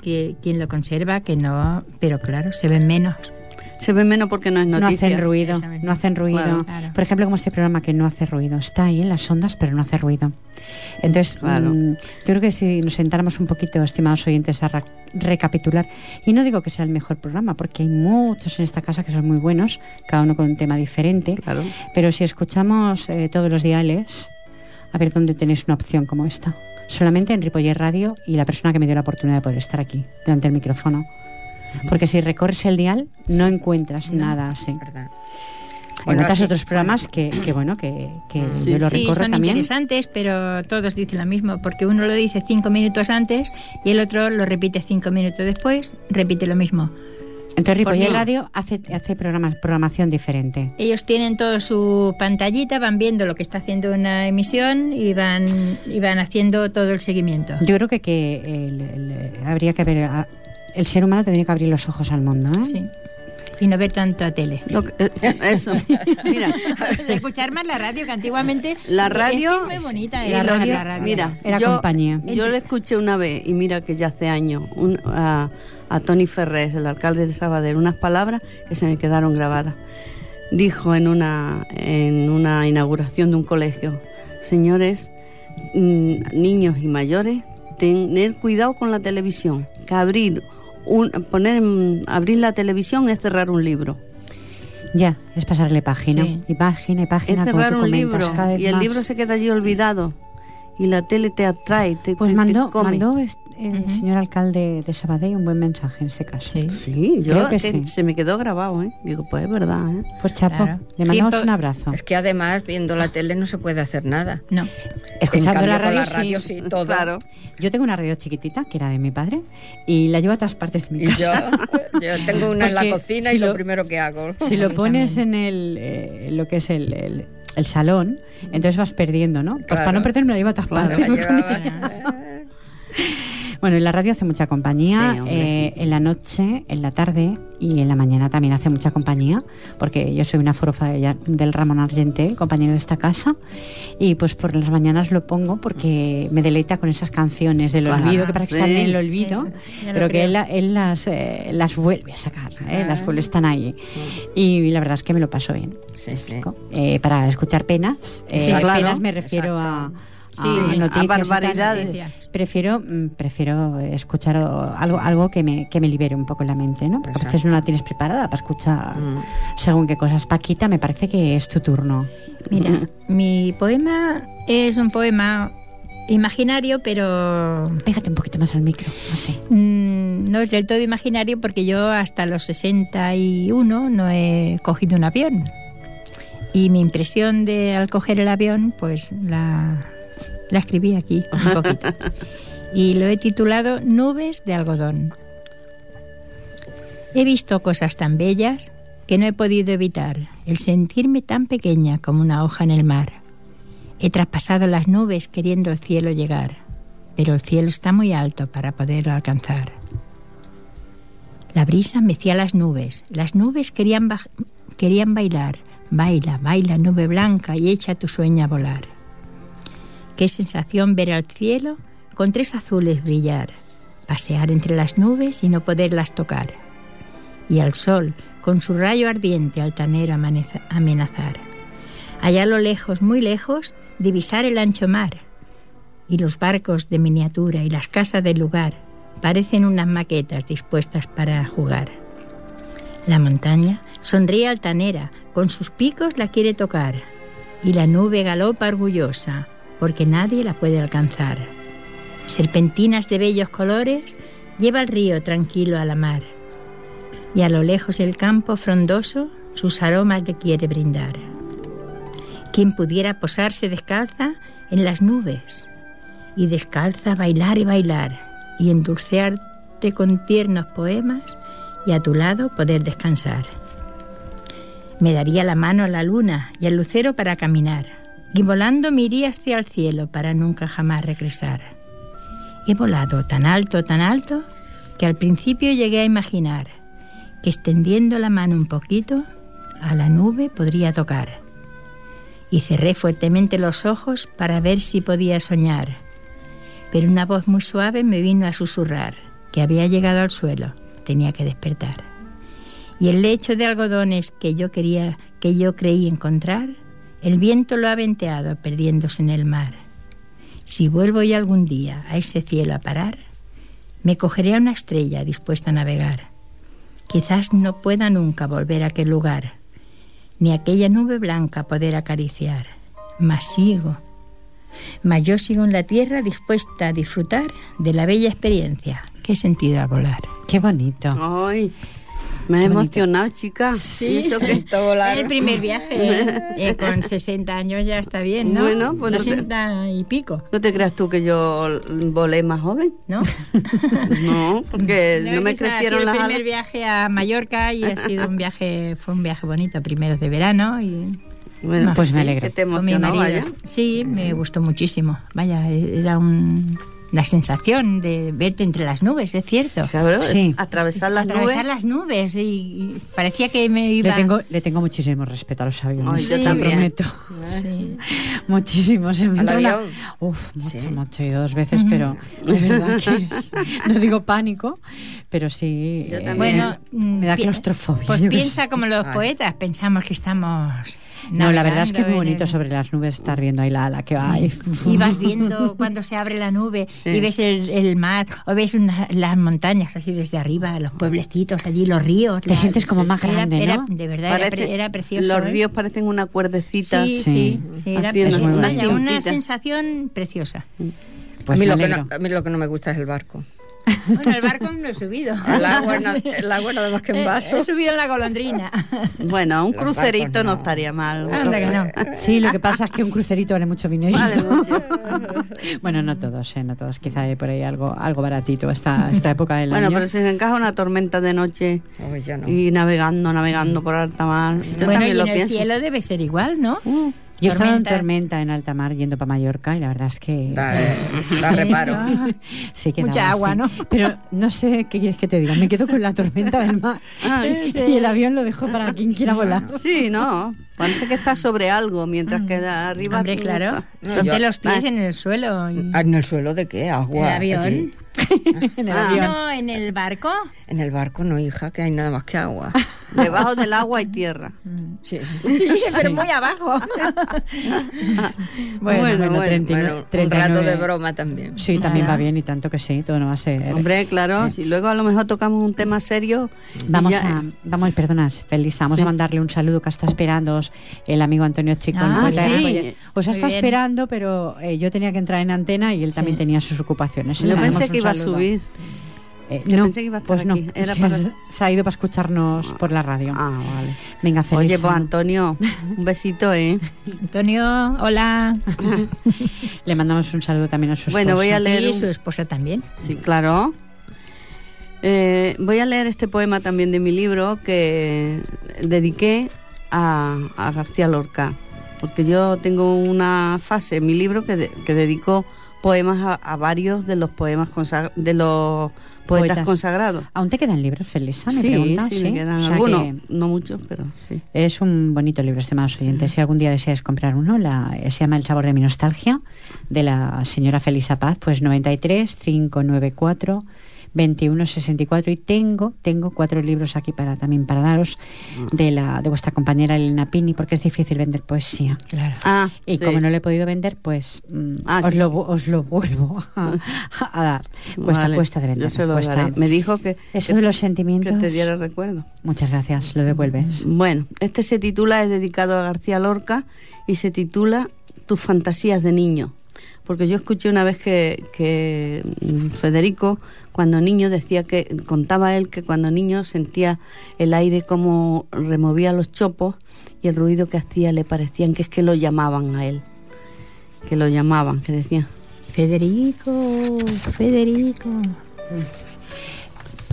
que quien lo conserva que no, pero claro, se ven menos. Se ve menos porque no es No noticia. hacen ruido, no hacen ruido. Claro. Por ejemplo, como este programa que no hace ruido. Está ahí en las ondas, pero no hace ruido. Entonces, Claro. mm, yo creo que si nos sentáramos un poquito, estimados oyentes, a ra- recapitular, y no digo que sea el mejor programa, porque hay muchos en esta casa que son muy buenos, cada uno con un tema diferente, Claro. pero si escuchamos eh, todos los diales, a ver dónde tenéis una opción como esta. Solamente en Ripoller Radio y la persona que me dio la oportunidad de poder estar aquí, delante del micrófono. Porque si recorres el dial, no encuentras nada así. ¿verdad? Bueno, notas aquí- otros programas que, que bueno, que, que Sí, yo lo Sí, recorro son también. interesantes, pero todos dicen lo mismo, porque uno lo dice cinco minutos antes y el otro lo repite cinco minutos después, repite lo mismo. Entonces Ripoller qué? Radio hace, hace programas, programación diferente. Ellos tienen todo su pantallita, van viendo lo que está haciendo una emisión y van, y van haciendo todo el seguimiento. Yo creo que, que el- el- habría que ver, a- el ser humano tendría que abrir los ojos al mundo. ¿eh? Sí. Y no ver tanta tele. Lo que- eh, eso. Mira, Escuchar más la radio, que antiguamente... la radio. Es muy bonita eh, lo- la radio. Mira, Era yo, compañía. Yo le escuché una vez, y mira que ya hace años, un- a, a Tony Ferrés, el alcalde de Sabadell, unas palabras que se me quedaron grabadas. Dijo en una, en una inauguración de un colegio, señores, mm, niños y mayores, tener cuidado con la televisión, que abrir, un, poner, abrir la televisión es cerrar un libro. Ya, es pasarle página. Sí. Y página y página. es cerrar un libro y el más. libro se queda allí olvidado y la tele te atrae, te, Pues te- te mandó, come. mandó el Ujú. señor alcalde de Sabadell un buen mensaje en este caso. Sí. Sí, yo Creo que que sí. se me quedó grabado, ¿eh? Digo, pues es verdad, ¿eh? Pues Chapo, Claro. le mandamos Sí, un abrazo. Es que además, viendo la tele no se puede hacer nada. No. Escuchando cambio, la radio, la radio sí, todo. Claro. Yo tengo una radio chiquitita que era de mi padre y la llevo a todas partes de mi Y casa. yo, yo tengo una en la cocina si y lo, lo- primero que hago. Si lo pones en el, eh, lo que es el, el- el salón, entonces vas perdiendo, ¿no? Pues Claro. para no perder me la llevo a todas Claro, partes. la llevaba. Bueno, en la radio hace mucha compañía, Sí, eh, en la noche, en la tarde y en la mañana también hace mucha compañía, porque yo soy una forofa de ella- del Ramón Argentel, compañero de esta casa, y pues por las mañanas lo pongo porque me deleita con esas canciones del Claro, olvido, que para que sí. salen en el olvido, Eso, pero que él, él las, eh, las vuelve a sacar, ¿eh? las vuelve, están ahí. Y la verdad es que me lo paso bien. Sí, sí. Eh, para escuchar penas, eh, Sí, claro. penas me refiero Exacto. a Sí, noticias a barbaridades. Prefiero, mm, prefiero escuchar algo, algo que, me, que me libere un poco la mente, ¿no? Porque a veces no la tienes preparada para escuchar Mm. según qué cosas. Paquita, me parece que es tu turno. Mira, mi poema es un poema imaginario, pero Pégate un poquito más al micro, así. mm, no es del todo imaginario porque yo hasta los 61 no he cogido un avión. Y mi impresión de al coger el avión, pues la, la escribí aquí un poquito. Y lo he titulado Nubes de algodón. He visto cosas tan bellas que no he podido evitar el sentirme tan pequeña como una hoja en el mar. He traspasado las nubes queriendo el cielo llegar, pero el cielo está muy alto para poderlo alcanzar. La brisa mecía las nubes, las nubes querían, querían bailar. Baila, baila, nube blanca y echa tu sueño a volar. Qué sensación ver al cielo con tres azules brillar, pasear entre las nubes y no poderlas tocar. Y al sol, con su rayo ardiente altanero amenazar. Allá a lo lejos, muy lejos, divisar el ancho mar. Y los barcos de miniatura y las casas del lugar parecen unas maquetas dispuestas para jugar. La montaña sonríe altanera, con sus picos la quiere tocar, y la nube galopa orgullosa, porque nadie la puede alcanzar. Serpentinas de bellos colores lleva el río tranquilo a la mar, y a lo lejos el campo frondoso sus aromas le quiere brindar. Quien pudiera posarse descalza en las nubes, y descalza bailar y bailar, y endulcearte con tiernos poemas, y a tu lado poder descansar. Me daría la mano a la luna y al lucero para caminar, y volando me iría hacia el cielo para nunca jamás regresar. He volado tan alto, tan alto, que al principio llegué a imaginar que extendiendo la mano un poquito, a la nube podría tocar. Y cerré fuertemente los ojos para ver si podía soñar. Pero una voz muy suave me vino a susurrar que había llegado al suelo, tenía que despertar. Y el lecho de algodones que yo quería, que yo creí encontrar, el viento lo ha venteado perdiéndose en el mar. Si vuelvo yo algún día a ese cielo a parar, me cogeré a una estrella dispuesta a navegar. Quizás no pueda nunca volver a aquel lugar, ni aquella nube blanca poder acariciar, mas sigo. Mas yo sigo en la tierra dispuesta a disfrutar de la bella experiencia que he sentido al volar. Qué bonito. Ay, me he emocionado, chica. Sí, Eso que... El primer viaje, ¿eh? Eh, con 60 años ya está bien, ¿no? Bueno, pues no sé. 60 y pico, ¿No te creas tú que yo volé más joven? ¿no? No, porque no me Ese ha crecieron las el primer alas. viaje a Mallorca y ha sido un viaje, fue un viaje bonito, primeros de verano y Bueno, Pues me sí, alegro. que te emocionó, marido. vaya. Sí, me gustó muchísimo. Vaya, era un, la sensación de verte entre las nubes, es cierto. Claro, Sí. atravesar las Atravesar nubes. las nubes y, y parecía que me iba... Le tengo, le tengo muchísimo respeto a los aviones. Ay, yo te también. prometo. Sí. Muchísimo. Se me ¿Al entra una-? Uf, mucho, Sí. mucho. Ido dos veces, pero de verdad que es- no digo pánico, pero sí. Yo eh, también. Bueno, me da claustrofobia. Pues yo piensa como los Ay. poetas, pensamos que estamos... No, la verdad es que es muy bonito el- sobre las nubes estar viendo ahí la ala que va. Sí. Y, Y vas viendo cuando se abre la nube Sí. y ves el, el mar o ves una- las montañas así desde arriba, los pueblecitos allí, los ríos. Te sientes como más grande, era- ¿no? de verdad, era, Parece- pre- era precioso. Los ¿eh? ríos parecen una cuerdecita. Sí, Sí. sí, sí, era una una sensación preciosa. Pues a, mí lo que no, a mí lo que no me gusta es el barco. Bueno, el barco no he subido. El agua, no- el agua nada más que en Eh, vaso. He subido en la golondrina. Bueno, un Los crucerito no. no. estaría mal. Anda que no. Sí, lo que pasa es que un crucerito vale mucho dinero. Vale mucho. Bueno, no todos, ¿eh? no todos. Quizá hay por ahí algo, algo baratito esta, esta época del Bueno, año. pero si se encaja una tormenta de noche no. y navegando, navegando por alta mar. Yo bueno, también y lo en el pienso. cielo debe ser igual, ¿no? Uh, Yo he estado en tormenta en alta mar yendo para Mallorca y la verdad es que... Da, eh, reparo. Sí que Mucha agua, sí. ¿no? Pero no sé qué quieres que te diga. Me quedo con la tormenta del mar Ay. y el avión lo dejo para quien quiera volar. Sí, no. Parece que está sobre algo, mientras que arriba. Hombre, claro. Ponte yo- los pies Ah. en el suelo. y- ¿En el suelo de qué? ¿Agua? ¿El avión? allí. en el Ah. avión. No, en el barco. En el barco no, hija, que hay nada más que agua. Debajo del agua hay tierra. Sí. Sí, pero muy abajo. Bueno, Bueno, bueno, bueno, 39, Bueno, un 39. rato de broma también. Sí, también va bien y tanto que sí, todo no va a ser. Hombre, claro, si luego a lo mejor tocamos un tema serio. Vamos ya- a, vamos, perdona, Felisa, vamos Sí. a mandarle un saludo que está esperando el amigo Antonio Chico. Ah, sí. oye, Os Muy está bien. esperando, pero eh, yo tenía que entrar en antena y él también Sí. tenía sus ocupaciones. Yo Le mandamos pensé que iba a saludo. subir. Eh, no, pensé que iba a estar pues no, aquí. Era se, para- se ha ido para escucharnos por la radio. Ah, vale. Venga, Felisa. Oye, pues Antonio, un besito, ¿eh? Antonio, hola. Le mandamos un saludo también a su Bueno, voy a esposa. leer Sí, un- su esposa también. Sí, claro. Eh, voy a leer este poema también de mi libro que dediqué a, a García Lorca, porque yo tengo una fase en mi libro que, de- que dedico poemas a, a varios de los poemas de los poetas, Poetas. consagrados. ¿Aún te quedan libros, Felisa? Me sí, pregunta, sí, me quedan O sea algunos, que no muchos, pero sí. Es un bonito libro, estimados oyentes. Si algún día deseáis comprar uno, la, se llama El sabor de mi nostalgia, de la señora Felisa Paz, pues 93 594 2164 y tengo tengo cuatro libros aquí para también para daros de la de vuestra compañera Elena Pini porque es difícil vender poesía Claro. Ah, y sí. como no lo he podido vender pues mm, Ah, os, sí. lo, os lo vuelvo a, a dar cuesta Vale, cuesta de vender Yo se lo cuesta. daré. Me dijo que, eso que- de los que sentimientos te diera recuerdo. muchas gracias lo devuelves Bueno, este se titula, es dedicado a García Lorca y se titula Tus fantasías de niño. Porque yo escuché una vez que, que mm, Federico, cuando niño, decía que, contaba él que cuando niño sentía el aire como removía los chopos y el ruido que hacía le parecían que es que lo llamaban a él. Que lo llamaban, que decían. Federico, Federico.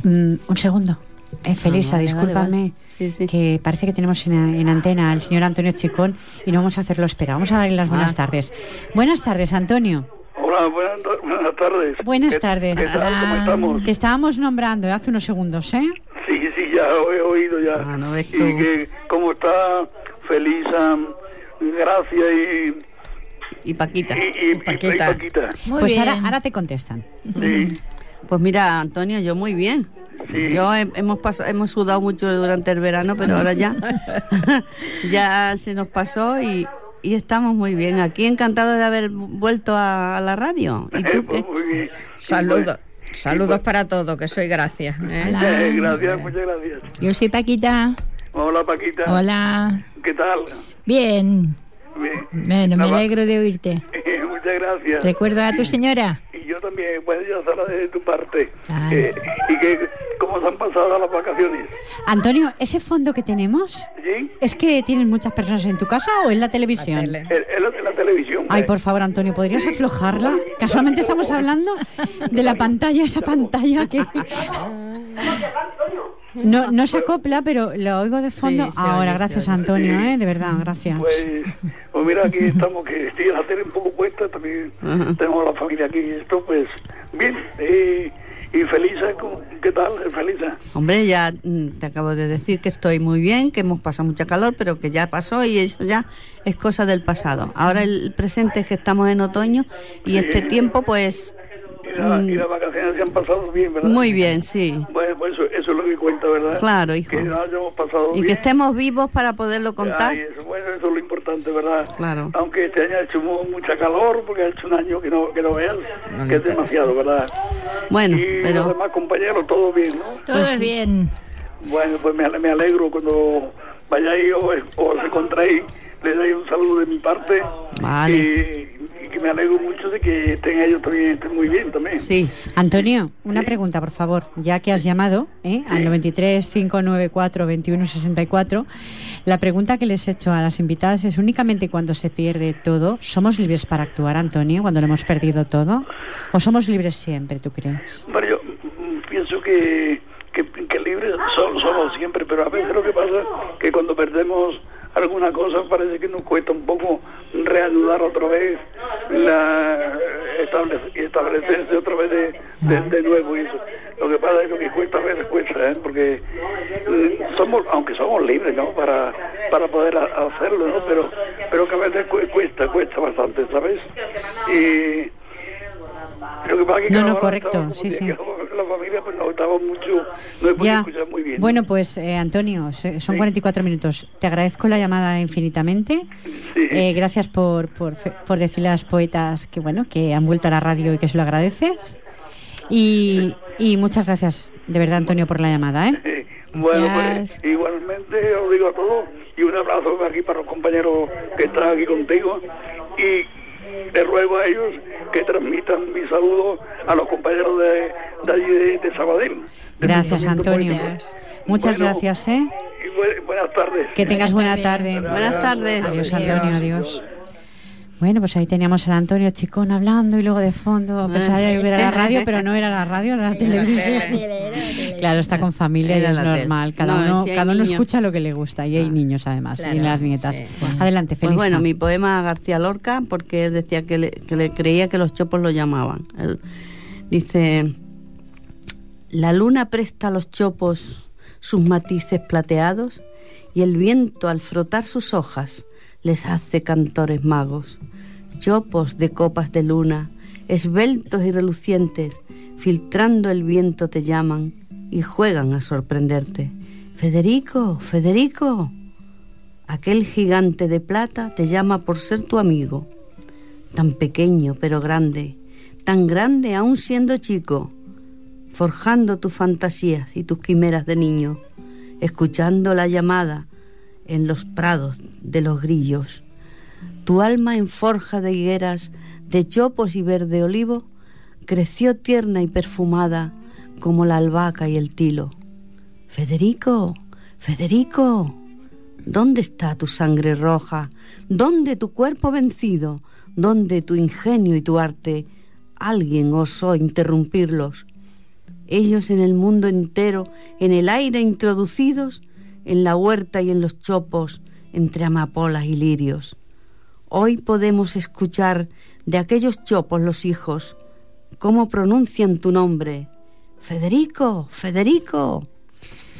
Mm, un segundo eh, Felisa Ah, vale, discúlpame vale. Sí, sí. que parece que tenemos en, en antena al señor Antonio Chicón y no vamos a hacerlo esperar. Vamos a darle las buenas Ah. tardes. Buenas tardes, Antonio. Hola, buenas, buenas tardes. Buenas ¿Qué- tardes. ¿Qué tal? ¿Cómo estamos? Te estábamos nombrando hace unos segundos, ¿eh? Sí, sí, ya lo he oído ya. Ah, ¿no ves y tú? que, ¿cómo está Felisa, Gracia y, Y Paquita. y, y- y- y Paquita. Paquita? Muy pues bien. ahora, ahora te contestan. Sí, Pues mira, Antonio, yo muy bien. Sí. Yo he- hemos pasado, hemos sudado mucho durante el verano, pero ahora ya ya se nos pasó y, y estamos muy bien. Aquí encantado de haber vuelto a, a la radio. ¿Y tú qué? muy bien. Saludos. pues- Saludos para todos, que soy gracias. ¿eh? Eh, gracias, muchas gracias. Yo soy Paquita. Hola, Paquita. Hola. ¿Qué tal? Bien. Bueno, me alegro de oírte. muchas gracias. ¿Recuerda a tu señora? Y yo también, pues ya será de tu parte. Ah. Eh, ¿Y que, cómo se han pasado las vacaciones? Antonio, ¿ese fondo que tenemos ¿Sí? es que tienen muchas personas en tu casa o en la televisión? tele. En, en la, en la televisión. Ay, por favor, Antonio, ¿podrías aflojarla? Casualmente estamos hablando de la pantalla, esa pantalla que... No, no se acopla, pero lo oigo de fondo. Sí, Ahora, oye, gracias. Antonio, ¿eh? De verdad, gracias. Pues, pues mira, aquí estamos, que estoy la tele un poco puesta, también Ajá. tenemos la familia aquí y esto, pues, bien. eh, y Felisa, ¿cómo- ¿qué tal, Felisa? Hombre, ya mm, te acabo de decir que estoy muy bien, que hemos pasado mucha calor, pero que ya pasó y eso ya es cosa del pasado. Ahora el presente es que estamos en otoño y este tiempo, pues, la- y las vacaciones se han pasado bien, ¿verdad? Mm. muy bien, sí. Bueno, pues eso, eso es lo que cuenta, ¿verdad? Claro, hijo. Que nos hayamos pasado Y bien. que estemos vivos para poderlo contar. Ay, eso, bueno, eso es lo importante, ¿verdad? Claro. Aunque este año ha hecho mu- mucha calor, porque ha hecho un año que no, que no veas, que es demasiado, ¿verdad? Bueno, y los pero demás compañeros, todo bien, ¿no? Todo Pues bien. Bueno, pues me, ale- me alegro cuando vayáis o, o os encontréis, le dais un saludo de mi parte. Vale. Y, y que me alegro mucho de que estén ellos también estén muy bien también. sí. Antonio, una pregunta, por favor. Ya que has llamado ¿eh? al 93 594 2164, la pregunta que les he hecho a las invitadas es únicamente cuando se pierde todo, ¿somos libres para actuar, Antonio, cuando lo hemos perdido todo? ¿O somos libres siempre, tú crees? Pero yo pienso que, que, que libres somos siempre, pero a veces lo que pasa es que cuando perdemos alguna cosa, parece que nos cuesta un poco reanudar otra vez, la, establecerse otra vez de, de, nuevo. Y eso. Lo que pasa es que cuesta a veces cuesta, ¿eh? porque mm, somos, aunque somos libres, ¿no? Para, para poder hacerlo, ¿no? Pero, pero que a veces cuesta, cuesta bastante, ¿sabes? Y no, no, correcto, sí, sí. La familia pues no estaba mucho, no ya. escuchar muy bien. Bueno, pues eh, Antonio, son 44 minutos. Te agradezco la llamada infinitamente. Eh, gracias por, por, por decirle a las poetas que bueno que han vuelto a la radio y que se lo agradeces. Y, y muchas gracias, de verdad, Antonio, por la llamada. ¿eh? Bueno, pues igualmente os digo a todos y un abrazo aquí para los compañeros que están aquí contigo. Y le ruego a ellos que transmitan mi saludo a los compañeros de, de allí de, Sabadell. Gracias, Antonio. Muchas gracias, ¿eh? Y buenas tardes. Que tengas buena tarde. Buenas tardes. Adiós, Antonio, adiós. Bueno, pues ahí teníamos al Antonio Chicón hablando y luego de fondo pensaba que era la radio, pero no era la radio, era la televisión. claro, está con familia y es normal. Cada uno, cada uno escucha lo que le gusta y hay ah, niños además y las nietas. Adelante, Felisa. Pues bueno, mi poema García Lorca, porque él decía que le, que le creía que los chopos lo llamaban. Él dice, la luna presta a los chopos sus matices plateados y el viento al frotar sus hojas les hace cantores magos, chopos de copas de luna, esbeltos y relucientes, filtrando el viento te llaman y juegan a sorprenderte. Federico, Federico, aquel gigante de plata te llama por ser tu amigo, tan pequeño pero grande, tan grande aún siendo chico, forjando tus fantasías y tus quimeras de niño, escuchando la llamada en los prados de los grillos. Tu alma en forja de higueras, de chopos y verde olivo, creció tierna y perfumada como la albahaca y el tilo. Federico, Federico, ¿dónde está tu sangre roja? ¿Dónde tu cuerpo vencido? ¿Dónde tu ingenio y tu arte? Alguien osó interrumpirlos. Ellos en el mundo entero, en el aire introducidos, en la huerta y en los chopos, entre amapolas y lirios. Hoy podemos escuchar de aquellos chopos los hijos, cómo pronuncian tu nombre. Federico, Federico.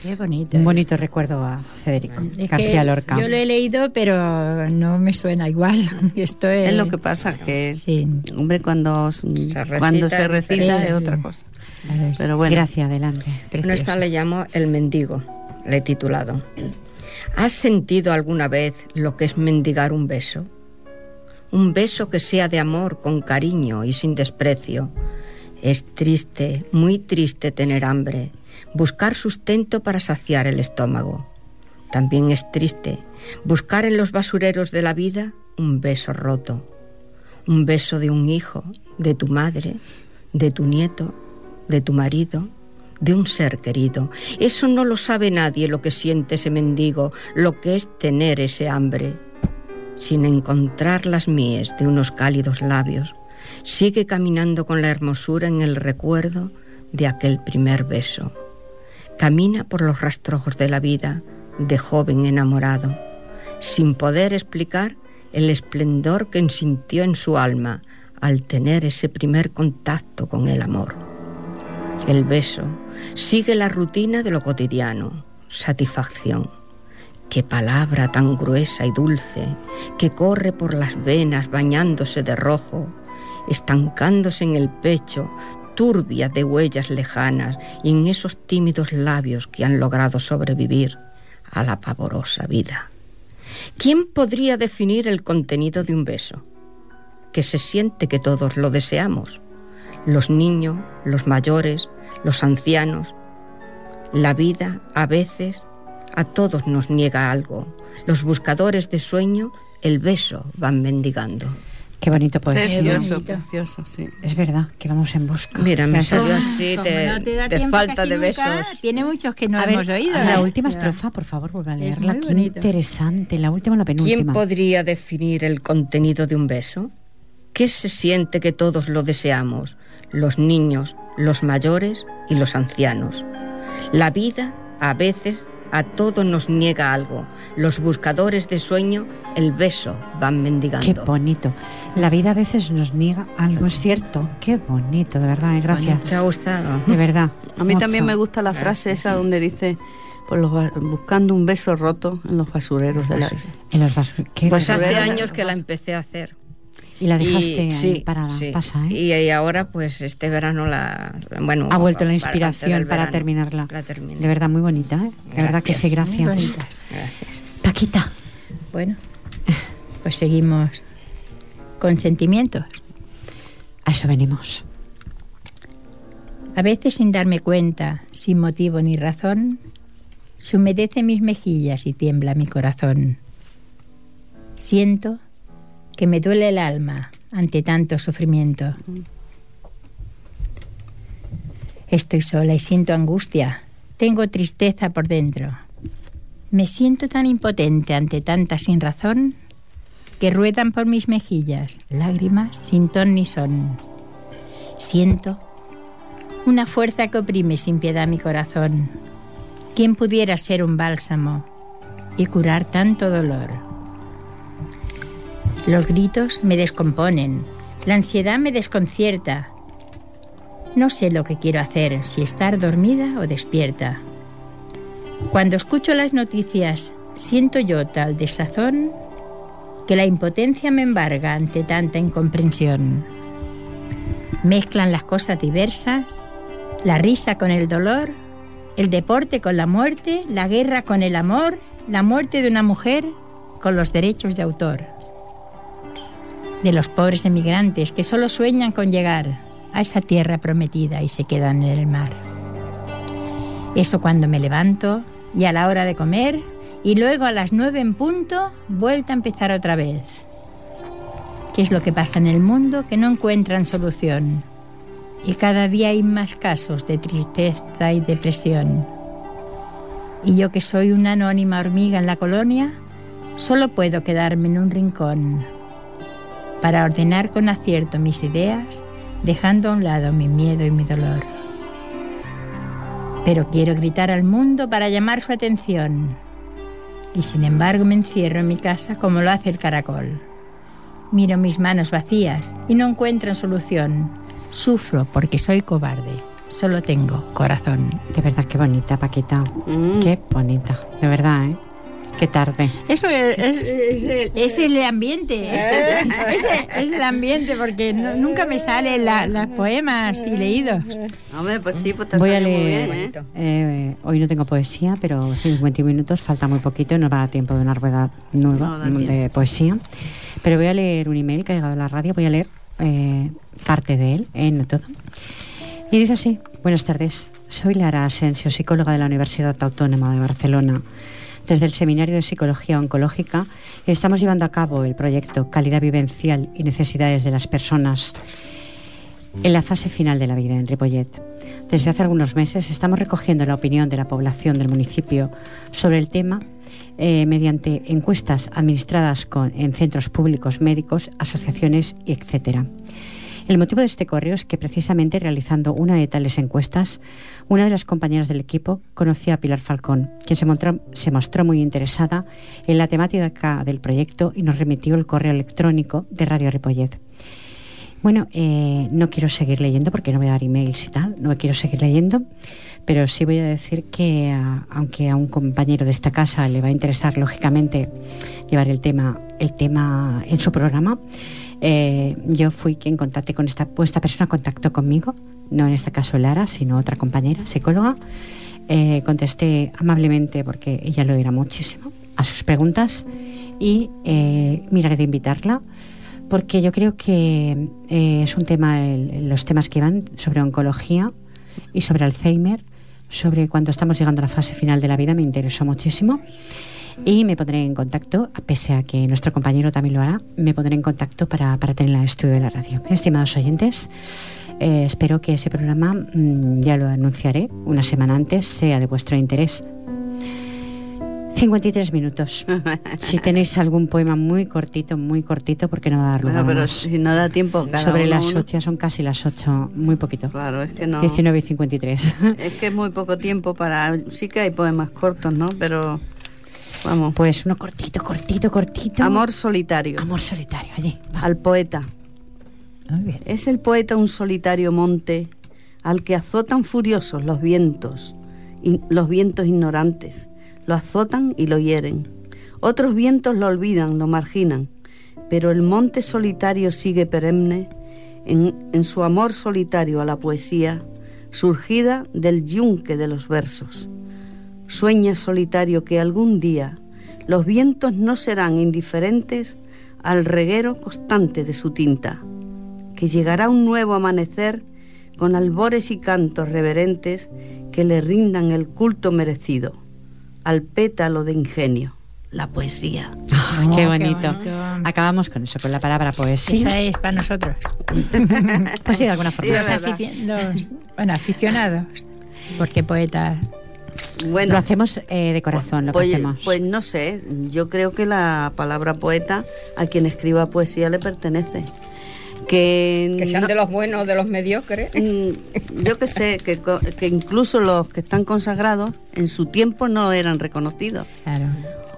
Qué bonito. Un bonito recuerdo a Federico García Lorca. Yo lo he leído, pero no me suena igual. Esto es... lo que pasa, que, sí. hombre, cuando se recita, cuando se recita es otra cosa. Pero bueno. Gracias, adelante. Bueno, esta le llamo El Mendigo le he titulado. ¿Has sentido alguna vez lo que es mendigar un beso? Un beso que sea de amor, con cariño y sin desprecio. Es triste, muy triste tener hambre, buscar sustento para saciar el estómago. También es triste buscar en los basureros de la vida un beso roto, un beso de un hijo, de tu madre, de tu nieto, de tu marido, de un ser querido. Eso no lo sabe nadie lo que siente ese mendigo, lo que es tener ese hambre. Sin encontrar las mías de unos cálidos labios, sigue caminando con la hermosura en el recuerdo de aquel primer beso. Camina por los rastrojos de la vida de joven enamorado, sin poder explicar el esplendor que sintió en su alma al tener ese primer contacto con el amor. El beso Sigue la rutina de lo cotidiano, satisfacción. Qué palabra tan gruesa y dulce, que corre por las venas bañándose de rojo, estancándose en el pecho, turbia de huellas lejanas y en esos tímidos labios que han logrado sobrevivir a la pavorosa vida. ¿Quién podría definir el contenido de un beso? Que se siente que todos lo deseamos. Los niños, los mayores, los ancianos. La vida a veces a todos nos niega algo. Los buscadores de sueño el beso van mendigando. Qué bonito poesía. Precioso, precioso, sí. Es verdad que vamos en busca. Mira, me salió así de, falta de besos. tiene muchos que no hemos oído. La ¿eh? última estrofa, por favor, vuelva a leerla. Qué interesante. La última, la penúltima. ¿Quién podría definir el contenido de un beso? ¿Qué se siente que todos lo deseamos? Los niños, los mayores y los ancianos. La vida, a veces, A todos nos niega algo. Los buscadores de sueño, el beso van mendigando. Qué bonito. La vida a veces nos niega algo, es cierto. Qué bonito, de verdad, eh, gracias. ¿Te ha gustado? De verdad. A mí también me gusta la frase esa donde dice, pues los buscando un beso roto en los basureros de la vida. En los basur- qué Pues hace años que la empecé a hacer. Y la dejaste Y- ahí sí, parada. sí. Pasa, ¿eh? Y, y ahora, pues este verano la. Bueno, ha vuelto la inspiración para verano, terminarla. La terminé. De verdad, muy bonita, ¿eh? De verdad que Gracias. sí, Muy gracias. bonitas. Gracias. Paquita, Bueno, pues seguimos con sentimientos. a eso venimos. A veces sin darme cuenta, sin motivo ni razón, se humedece mis mejillas y tiembla mi corazón. Siento que me duele el alma ante tanto sufrimiento. Estoy sola y siento angustia. Tengo tristeza por dentro. Me siento tan impotente ante tanta sin razón que ruedan por mis mejillas lágrimas sin ton ni son. Siento una fuerza que oprime sin piedad mi corazón. ¿Quién pudiera ser un bálsamo y curar tanto dolor? Los gritos me descomponen, la ansiedad me desconcierta. No sé lo que quiero hacer, si estar dormida o despierta. Cuando escucho las noticias, siento yo tal desazón que la impotencia me embarga ante tanta incomprensión. Mezclan las cosas diversas, la risa con el dolor, el deporte con la muerte, la guerra con el amor, la muerte de una mujer con los derechos de autor. De los pobres emigrantes que solo sueñan con llegar a esa tierra prometida y se quedan en el mar. Eso cuando me levanto y a la hora de comer y luego a las nueve en punto vuelta a empezar otra vez. ¿Qué es lo que pasa en el mundo que no encuentran solución? Y cada día hay más casos de tristeza y depresión. Y yo que soy una anónima hormiga en la colonia, solo puedo quedarme en un rincón para ordenar con acierto mis ideas, dejando a un lado mi miedo y mi dolor. Pero quiero gritar al mundo para llamar su atención. Y sin embargo me encierro en mi casa como lo hace el caracol. Miro mis manos vacías y no encuentro solución. Sufro porque soy cobarde. Solo tengo corazón. De verdad, qué bonita, Paquita. Mm. Qué bonita. De verdad, ¿eh? Qué tarde. Eso es, es- es el, es el ambiente. Es el ambiente porque no- nunca me salen la- los poemas y leídos. Hombre, pues sí, pues te Voy a salió muy leer. bien, ¿eh? eh, hoy no tengo poesía, pero 50 minutos, falta muy poquito y nos va a dar tiempo de una rueda nueva No de poesía. Pero voy a leer un email que ha llegado a la radio, voy a leer eh, parte de él, eh, no todo. Y dice así: Buenas tardes, soy Lara Asensio, psicóloga de la Universidad Autónoma de Barcelona. Desde el Seminario de Psicología Oncológica estamos llevando a cabo el proyecto Calidad Vivencial y Necesidades de las Personas en la fase final de la vida en Ripollet. Desde hace algunos meses estamos recogiendo la opinión de la población del municipio sobre el tema eh, mediante encuestas administradas en centros públicos, médicos, asociaciones etcétera. El motivo de este correo es que precisamente realizando una de tales encuestas, una de las compañeras del equipo conocía a Pilar Falcón, quien se mostró, muy interesada en la temática del proyecto y nos remitió el correo electrónico de Radio Ripollet. Bueno, eh, no quiero seguir leyendo porque no voy a dar emails y tal, no quiero seguir leyendo, pero sí voy a decir que a- aunque a un compañero de esta casa le va a interesar lógicamente llevar el tema, el tema en su programa, eh, yo fui quien contacté con esta, pues esta persona contactó conmigo, no en este caso Lara, sino otra compañera, psicóloga. Eh, contesté amablemente porque ella lo dirá muchísimo a sus preguntas y eh, miraré de invitarla porque yo creo que eh, es un tema, los temas que van sobre oncología y sobre Alzheimer, sobre cuando estamos llegando a la fase final de la vida, me interesó muchísimo. Y me pondré en contacto, pese a que nuestro compañero también lo hará, me pondré en contacto para, para tener el estudio de la radio. Estimados oyentes, eh, espero que ese programa, mm, ya lo anunciaré una semana antes, sea de vuestro interés. 53 minutos. si tenéis algún poema muy cortito, muy cortito, porque no va a dar lugar Bueno, pero más. si no da tiempo, cada Sobre uno las uno. 8, son casi las 8, muy poquito. Claro, es que no. 19 y 53. Es que es muy poco tiempo para. Sí que hay poemas cortos, ¿no? Pero. Vamos. pues uno cortito, cortito, cortito. Amor solitario. Amor solitario, allí. va. Al poeta. Muy bien. Es el poeta un solitario monte al que azotan furiosos los vientos, in- los vientos ignorantes, lo azotan y lo hieren. Otros vientos lo olvidan, lo marginan, pero el monte solitario sigue perenne en, en su amor solitario a la poesía, surgida del yunque de los versos. Sueña solitario que algún día los vientos no serán indiferentes al reguero constante de su tinta que llegará un nuevo amanecer con albores y cantos reverentes que le rindan el culto merecido al pétalo de ingenio, la poesía. Ah, Oh, qué qué bonito. Acabamos con eso, con la palabra poesía. Esa es para nosotros. Pues sí, de alguna forma. afici- los- bueno, aficionados. Porque poetas. Bueno, lo hacemos eh, de corazón, lo que pues, hacemos. pues no sé, yo creo que la palabra poeta a quien escriba poesía le pertenece. Que, Que sean no- de los buenos, de los mediocres. Mm, yo que sé, que, co- que incluso los que están consagrados en su tiempo no eran reconocidos. Claro.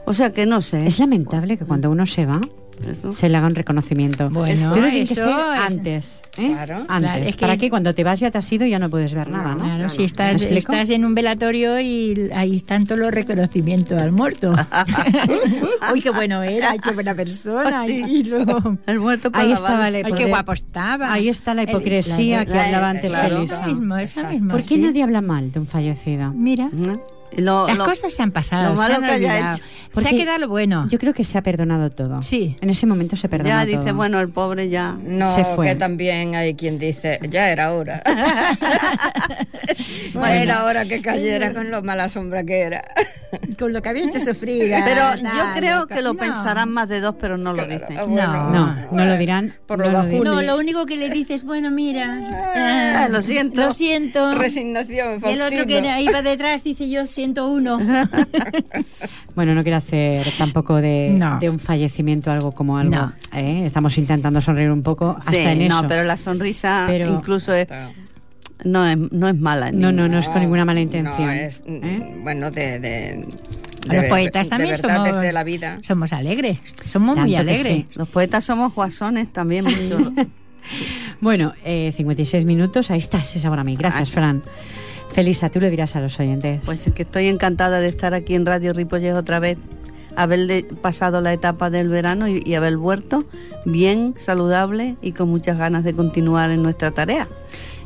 O sea que no sé. es lamentable que cuando uno se va, Eso. se le haga un reconocimiento. Bueno, Tú lo tienes que eso ser es- antes. ¿eh? Claro. Antes. Claro, es que para es- que cuando te vas ya te has ido y ya no puedes ver nada, ¿no? Claro, si estás, estás en un velatorio y ahí están todos los reconocimientos al muerto. Uy, qué bueno era, qué buena persona. Sí. Y luego, El muerto Ahí estaba la ay, qué guapo estaba. Ahí está la El- hipocresía que la- hablaba antes claro. Elisa. Eso mismo, eso mismo. ¿Por qué sí. nadie habla mal de un fallecido? Mira, ¿no? Lo- las lo- cosas se han pasado, lo se malo han que haya hecho. Se ha quedado lo bueno. Yo creo que se ha perdonado todo. Sí. En ese momento se perdonó ya todo. dice, bueno, el pobre ya. No, Se fue. que también hay quien dice, ya era hora. ya Bueno. era hora que cayera con lo mala sombra que era. Con lo que había hecho sufrir. Pero yo creo que lo no. pensarán más de dos, pero no lo dicen. Ah, No. No, no lo dirán. Por no lo bajo. No, lo único que le dices, bueno, mira, Ah, eh, lo siento. Lo siento. Resignación, Y el otro que iba detrás dice, yo siento uno. Bueno, no quiero hacer tampoco de, No. de un fallecimiento algo como algo. No. ¿eh? Estamos intentando sonreír un poco hasta Sí, en no, eso. pero la sonrisa Pero- incluso es, no, es, no es mala. No, no, no es con ninguna mala intención. No, es, mm, ¿eh? bueno, de, de, Los poetas también de verdad, somos, desde la vida. somos alegres. Somos muy Tanto que alegres. sí. Los poetas somos guasones también mucho. Bueno, eh, 56 minutos, ahí está, ese sabor a mí. Gracias, Fran. Felisa, tú le dirás a los oyentes. Pues es que estoy encantada de estar aquí en Radio Ripollés otra vez, haber pasado la etapa del verano y, y haber vuelto bien, saludable y con muchas ganas de continuar en nuestra tarea.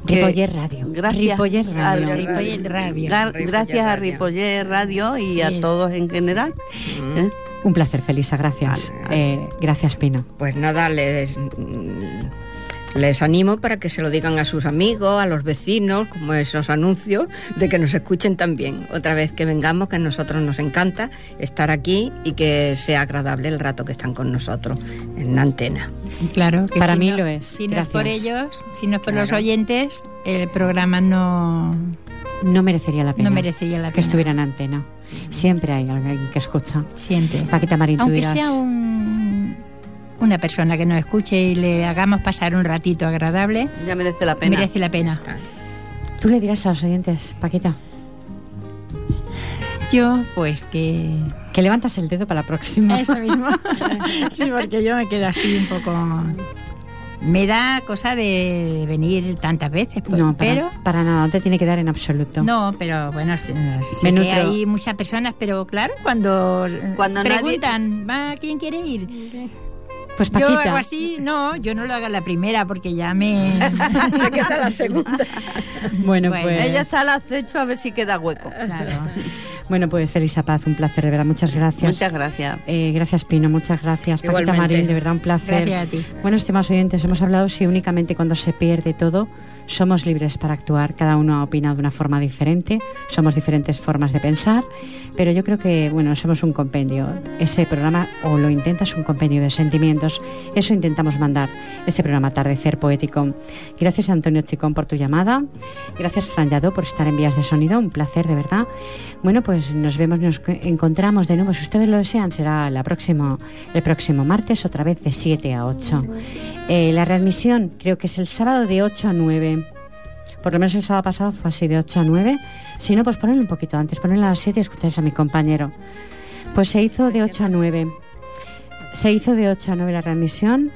Ripoller Radio. Gracias. Ripoller a- Radio. Ripoller Radio. Gar- Ripoller gracias a. Ripoller Radio y Sí. a todos en general. ¿eh? Un placer, Felisa, gracias. Vale. Eh, gracias, Pino. Pues nada, les, les animo para que se lo digan a sus amigos, a los vecinos, como esos anuncios, de que nos escuchen también. Otra vez que vengamos, que a nosotros nos encanta estar aquí y que sea agradable el rato que están con nosotros en la antena. Claro, que Para si mí no- lo es. Si no es por ellos, si no es por los oyentes, el programa no, No merecería la pena no merecería la que pena. estuviera en antena. Siempre hay alguien que escucha. Siempre. Paquita Marín, tú Aunque dirás. sea un, una persona que nos escuche y le hagamos pasar un ratito agradable, Ya merece la pena. merece la pena. Tú le dirás a los oyentes, Paquita, Yo, pues que... que levantas el dedo para la próxima. Eso mismo. sí, porque yo me quedo así un poco... Me da cosa de venir tantas veces, pues, No, para, pero... para nada, no te tiene que dar en absoluto. No, pero bueno, sé Me que hay muchas personas, pero claro, cuando, Cuando nadie- preguntan, ¿va quién quiere ir? Pues Yo Paquita, hago así, no, yo no lo hago la primera porque ya me... Se queda la segunda. bueno, Bueno. pues Ella está al acecho a ver si queda hueco. Claro. bueno, pues Felisa Paz, un placer de verdad, muchas gracias. Muchas gracias. Eh, gracias Pino, muchas gracias. Paquita. Marín, de verdad un placer. Gracias a ti. Bueno, estimados oyentes, hemos hablado si únicamente cuando se pierde todo somos libres para actuar, cada uno ha opinado de una forma diferente, somos diferentes formas de pensar, pero yo creo que, bueno, somos un compendio. Ese programa, o lo intentas, un compendio de sentimientos, eso intentamos mandar, ese programa Atardecer Poético. Gracias Antonio Chicón por tu llamada, gracias Fran Yadó por estar en vías de sonido, un placer de verdad. Bueno, pues nos vemos, nos encontramos de nuevo, si ustedes lo desean, será la próximo, el próximo martes, otra vez de 7 a 8. Eh, la readmisión creo que es el sábado de 8 a 9. Por lo menos el sábado pasado fue así de 8 a 9. Si no, pues ponerlo un poquito antes, ponerlo a las 7 y escucháis a mi compañero. Pues se hizo de 8 a 9. Se hizo de 8 a 9 la readmisión.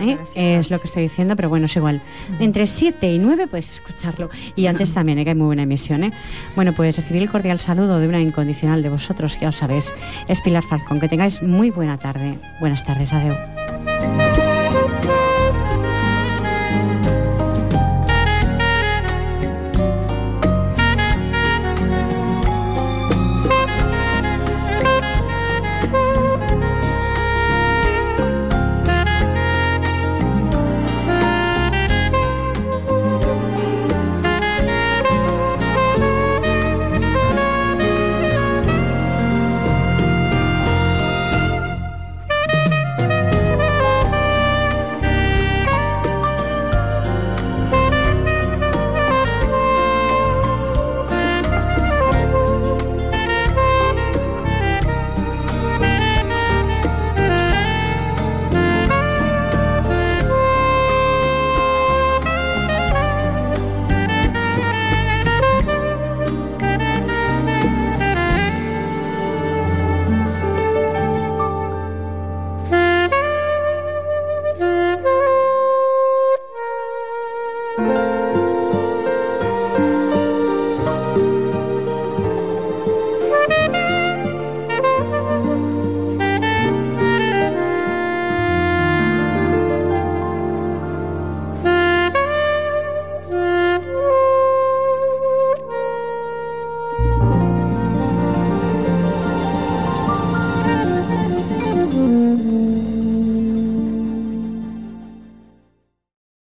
¿eh? Es lo que estoy diciendo, pero bueno, es igual. Entre 7 y 9 puedes escucharlo. Y antes también, ¿eh? que hay muy buena emisión. ¿eh? Bueno, pues recibir el cordial saludo de una incondicional de vosotros, ya os sabéis, es Pilar Falcón. Que tengáis muy buena tarde. Buenas tardes, adiós.